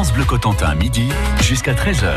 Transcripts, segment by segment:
France Bleu Cotentin, midi jusqu'à 13h.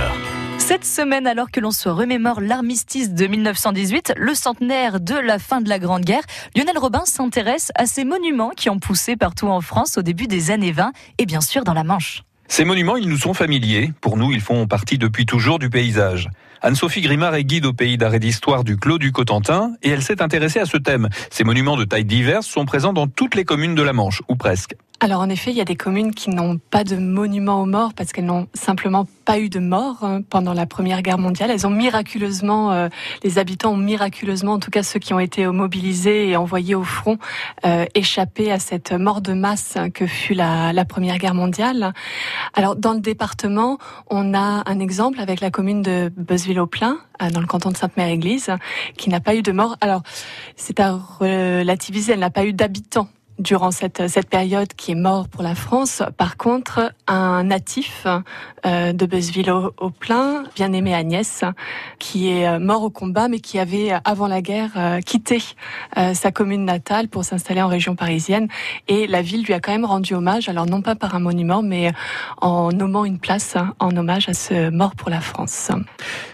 Cette semaine, alors que l'on se remémore l'armistice de 1918, le centenaire de la fin de la Grande Guerre, Lionel Robin s'intéresse à ces monuments qui ont poussé partout en France au début des années 20 et bien sûr dans la Manche. Ces monuments, ils nous sont familiers. Pour nous, ils font partie depuis toujours du paysage. Anne-Sophie Grimard est guide au pays d'arrêt d'histoire du Clos du Cotentin et elle s'est intéressée à ce thème. Ces monuments de taille diverses sont présents dans toutes les communes de la Manche, ou presque. Alors en effet, il y a des communes qui n'ont pas de monument aux morts parce qu'elles n'ont simplement pas eu de morts hein, pendant la Première Guerre mondiale. Elles ont miraculeusement, euh, les habitants ont miraculeusement, en tout cas ceux qui ont été mobilisés et envoyés au front, euh, échappé à cette mort de masse que fut la, la Première Guerre mondiale. Alors dans le département, on a un exemple avec la commune de Beuzeville-au-Plain, euh, dans le canton de Sainte-Mère-Église, qui n'a pas eu de mort. Alors c'est à relativiser, elle n'a pas eu d'habitants durant cette, cette période qui est mort pour la France. Par contre, un natif euh, de Beuzeville au, plein, bien aimé Agnès, qui est euh, mort au combat, mais qui avait, avant la guerre, euh, quitté sa commune natale pour s'installer en région parisienne. Et la ville lui a quand même rendu hommage, alors non pas par un monument, mais en nommant une place en hommage à ce mort pour la France.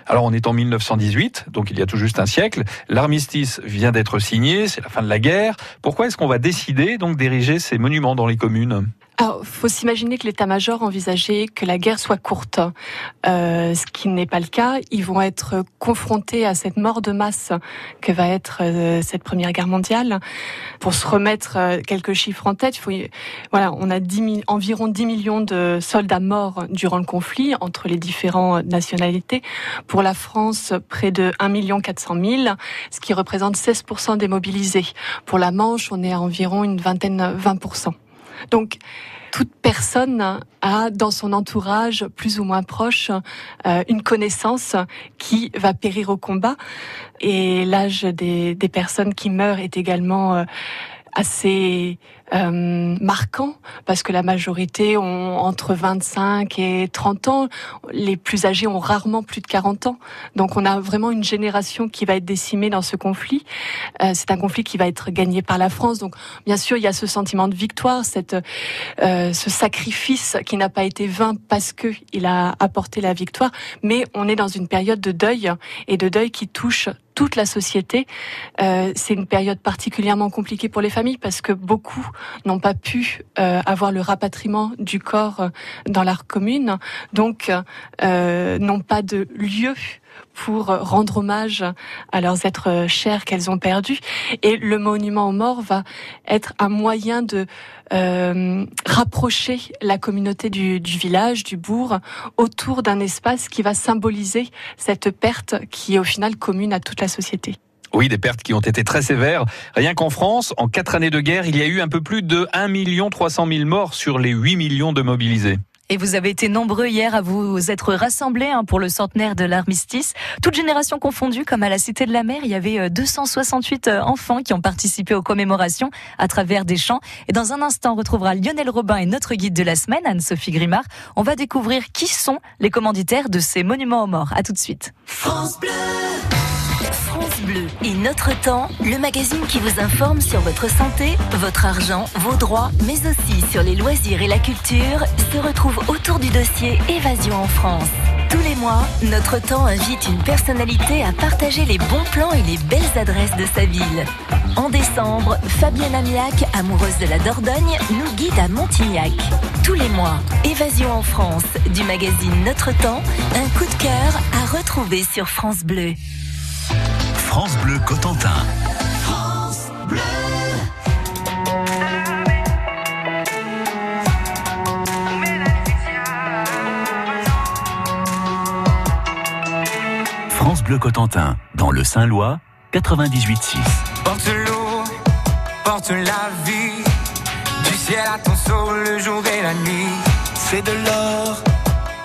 Alors on est en 1918, donc il y a tout juste un siècle. L'armistice vient d'être signé, c'est la fin de la guerre. Pourquoi est-ce qu'on va décider donc d'ériger ces monuments dans les communes alors, faut s'imaginer que l'état-major envisageait que la guerre soit courte, euh, ce qui n'est pas le cas. Ils vont être confrontés à cette mort de masse que va être euh, cette première guerre mondiale. Pour se remettre euh, quelques chiffres en tête, faut, voilà, on a 10 environ 10 millions de soldats morts durant le conflit entre les différentes nationalités. Pour la France, près de 1 million 400 000, ce qui représente 16% des mobilisés. Pour la Manche, on est à environ une vingtaine, 20%. Donc, toute personne a dans son entourage plus ou moins proche euh, une connaissance qui va périr au combat. Et l'âge des, personnes qui meurent est également euh, assez euh, marquant parce que la majorité ont entre 25 et 30 ans. Les plus âgés ont rarement plus de 40 ans. Donc on a vraiment une génération qui va être décimée dans ce conflit. Euh, c'est un conflit qui va être gagné par la France. Donc bien sûr, il y a ce sentiment de victoire, cette, euh, ce sacrifice qui n'a pas été vain parce que il a apporté la victoire. Mais on est dans une période de deuil et de deuil qui touche toute la société. Euh, c'est une période particulièrement compliquée pour les familles parce que beaucoup n'ont pas pu euh, avoir le rapatriement du corps euh, dans leur commune, donc n'ont pas de lieu pour rendre hommage à leurs êtres chers qu'elles ont perdus. Et le monument aux morts va être un moyen de euh, rapprocher la communauté du, du, village, du bourg, autour d'un espace qui va symboliser cette perte qui est au final commune à toute la société. Oui, des pertes qui ont été très sévères. Rien qu'en France, en quatre années de guerre, il y a eu un peu plus de 1 300 000 morts sur les 8 millions de mobilisés. Et vous avez été nombreux hier à vous être rassemblés hein, pour le centenaire de l'armistice. Toute génération confondue, comme à la Cité de la Mer, il y avait 268 euh, euh, enfants qui ont participé aux commémorations à travers des chants. Et dans un instant, on retrouvera Lionel Robin et notre guide de la semaine, Anne-Sophie Grimard. On va découvrir qui sont les commanditaires de ces monuments aux morts. À tout de suite. Et Notre Temps, le magazine qui vous informe sur votre santé, votre argent, vos droits, mais aussi sur les loisirs et la culture, se retrouve autour du dossier Évasion en France. Tous les mois, Notre Temps invite une personnalité à partager les bons plans et les belles adresses de sa ville. En décembre, Fabienne Amiac, amoureuse de la Dordogne, nous guide à Montignac. Tous les mois, Évasion en France, du magazine Notre Temps, un coup de cœur à retrouver sur France Bleu. France Bleu Cotentin. France Bleu. France Bleu Cotentin, dans le Saint-Lois, 98.6. Porte l'eau, porte la vie, du ciel à ton sol, le jour et la nuit. C'est de l'or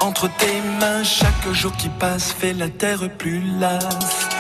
entre tes mains, chaque jour qui passe fait la terre plus lasse.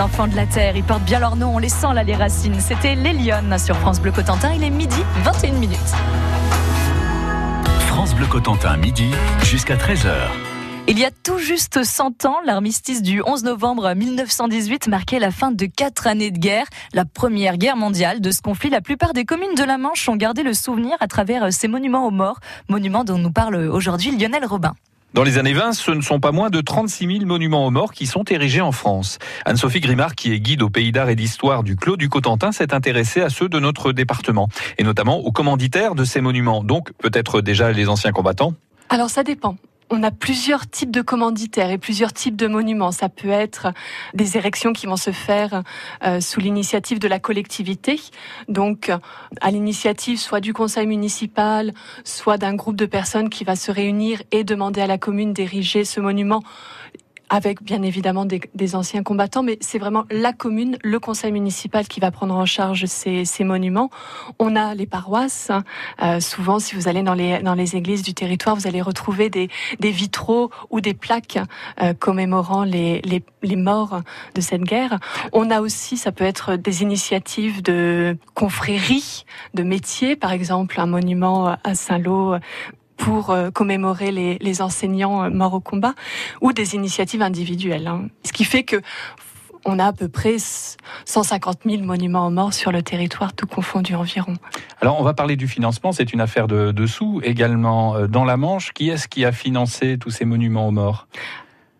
Enfants de la Terre, ils portent bien leur nom, on les sent là les racines. C'était les Lyonnes sur France Bleu Cotentin, il est midi 21 minutes. France Bleu Cotentin, midi jusqu'à 13h. Il y a tout juste 100 ans, l'armistice du 11 novembre 1918 marquait la fin de quatre années de guerre, la première guerre mondiale. De ce conflit, la plupart des communes de la Manche ont gardé le souvenir à travers ces monuments aux morts, monuments dont nous parle aujourd'hui Lionel Robin. Dans les années 20, ce ne sont pas moins de 36 000 monuments aux morts qui sont érigés en France. Anne-Sophie Grimard, qui est guide au pays d'art et d'histoire du Clos du Cotentin, s'est intéressée à ceux de notre département, et notamment aux commanditaires de ces monuments, donc peut-être déjà les anciens combattants. Alors ça dépend on a plusieurs types de commanditaires et plusieurs types de monuments. Ça peut être des érections qui vont se faire euh, sous l'initiative de la collectivité, donc à l'initiative soit du conseil municipal, soit d'un groupe de personnes qui va se réunir et demander à la commune d'ériger ce monument avec bien évidemment des, anciens combattants, mais c'est vraiment la commune, le conseil municipal qui va prendre en charge ces, monuments. On a les paroisses. Euh, souvent, si vous allez dans les, dans les églises du territoire, vous allez retrouver des, des vitraux ou des plaques euh, commémorant les, les, les, morts de cette guerre. On a aussi, ça peut être des initiatives de confréries, de métiers, par exemple un monument à Saint-Lô pour euh, commémorer les, les, enseignants euh, morts au combat ou des initiatives individuelles. Hein. Ce qui fait que on a à peu près 150 000 monuments aux morts sur le territoire, tout confondu environ. Alors, on va parler du financement. C'est une affaire de, de sous également euh, dans la Manche. Qui est-ce qui a financé tous ces monuments aux morts?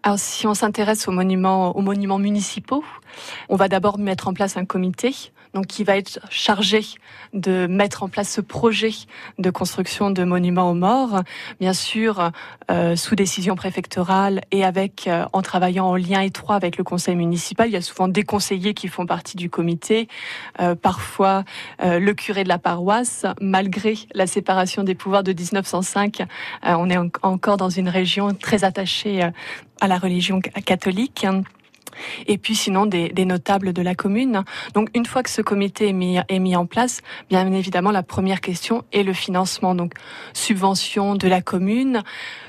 Alors, si on s'intéresse aux monuments, aux monuments municipaux, on va d'abord mettre en place un comité donc qui va être chargé de mettre en place ce projet de construction de monuments aux morts, bien sûr euh, sous décision préfectorale et avec euh, en travaillant en lien étroit avec le conseil municipal. Il y a souvent des conseillers qui font partie du comité, euh, parfois le curé de la paroisse, malgré la séparation des pouvoirs de 1905. on est encore dans une région très attachée à la religion catholique et puis sinon des, notables de la commune. Donc une fois que ce comité est mis, est mis en place, bien évidemment la première question est le financement. Donc subvention de la commune,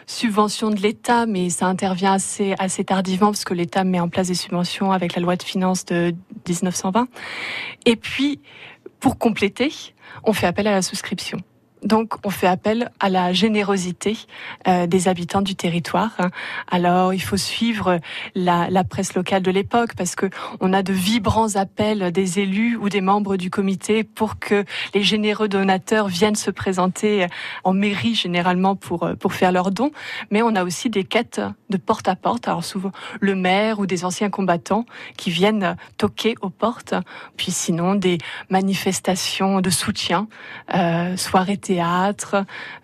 subvention de l'État, mais ça intervient assez, assez tardivement parce que l'État met en place des subventions avec la loi de finances de 1920. Et puis pour compléter, on fait appel à la souscription. Donc, on fait appel à la générosité euh, des habitants du territoire. Alors, il faut suivre la, presse locale de l'époque parce que on a de vibrants appels des élus ou des membres du comité pour que les généreux donateurs viennent se présenter en mairie généralement pour pour faire leurs dons. Mais on a aussi des quêtes de porte à porte. Alors souvent le maire ou des anciens combattants qui viennent toquer aux portes. Puis sinon des manifestations de soutien, euh, soirées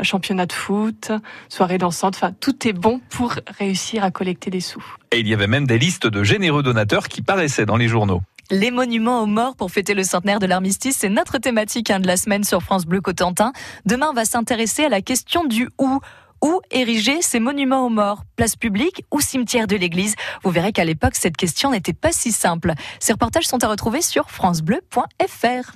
championnat de foot, soirée dansante, enfin tout est bon pour réussir à collecter des sous. Et il y avait même des listes de généreux donateurs qui paraissaient dans les journaux. Les monuments aux morts pour fêter le centenaire de l'armistice, c'est notre thématique hein, de la semaine sur France Bleu Cotentin. Demain, on va s'intéresser à la question du où où ériger ces monuments aux morts? Place publique ou cimetière de l'église? Vous verrez qu'à l'époque, cette question n'était pas si simple. Ces reportages sont à retrouver sur francebleu.fr.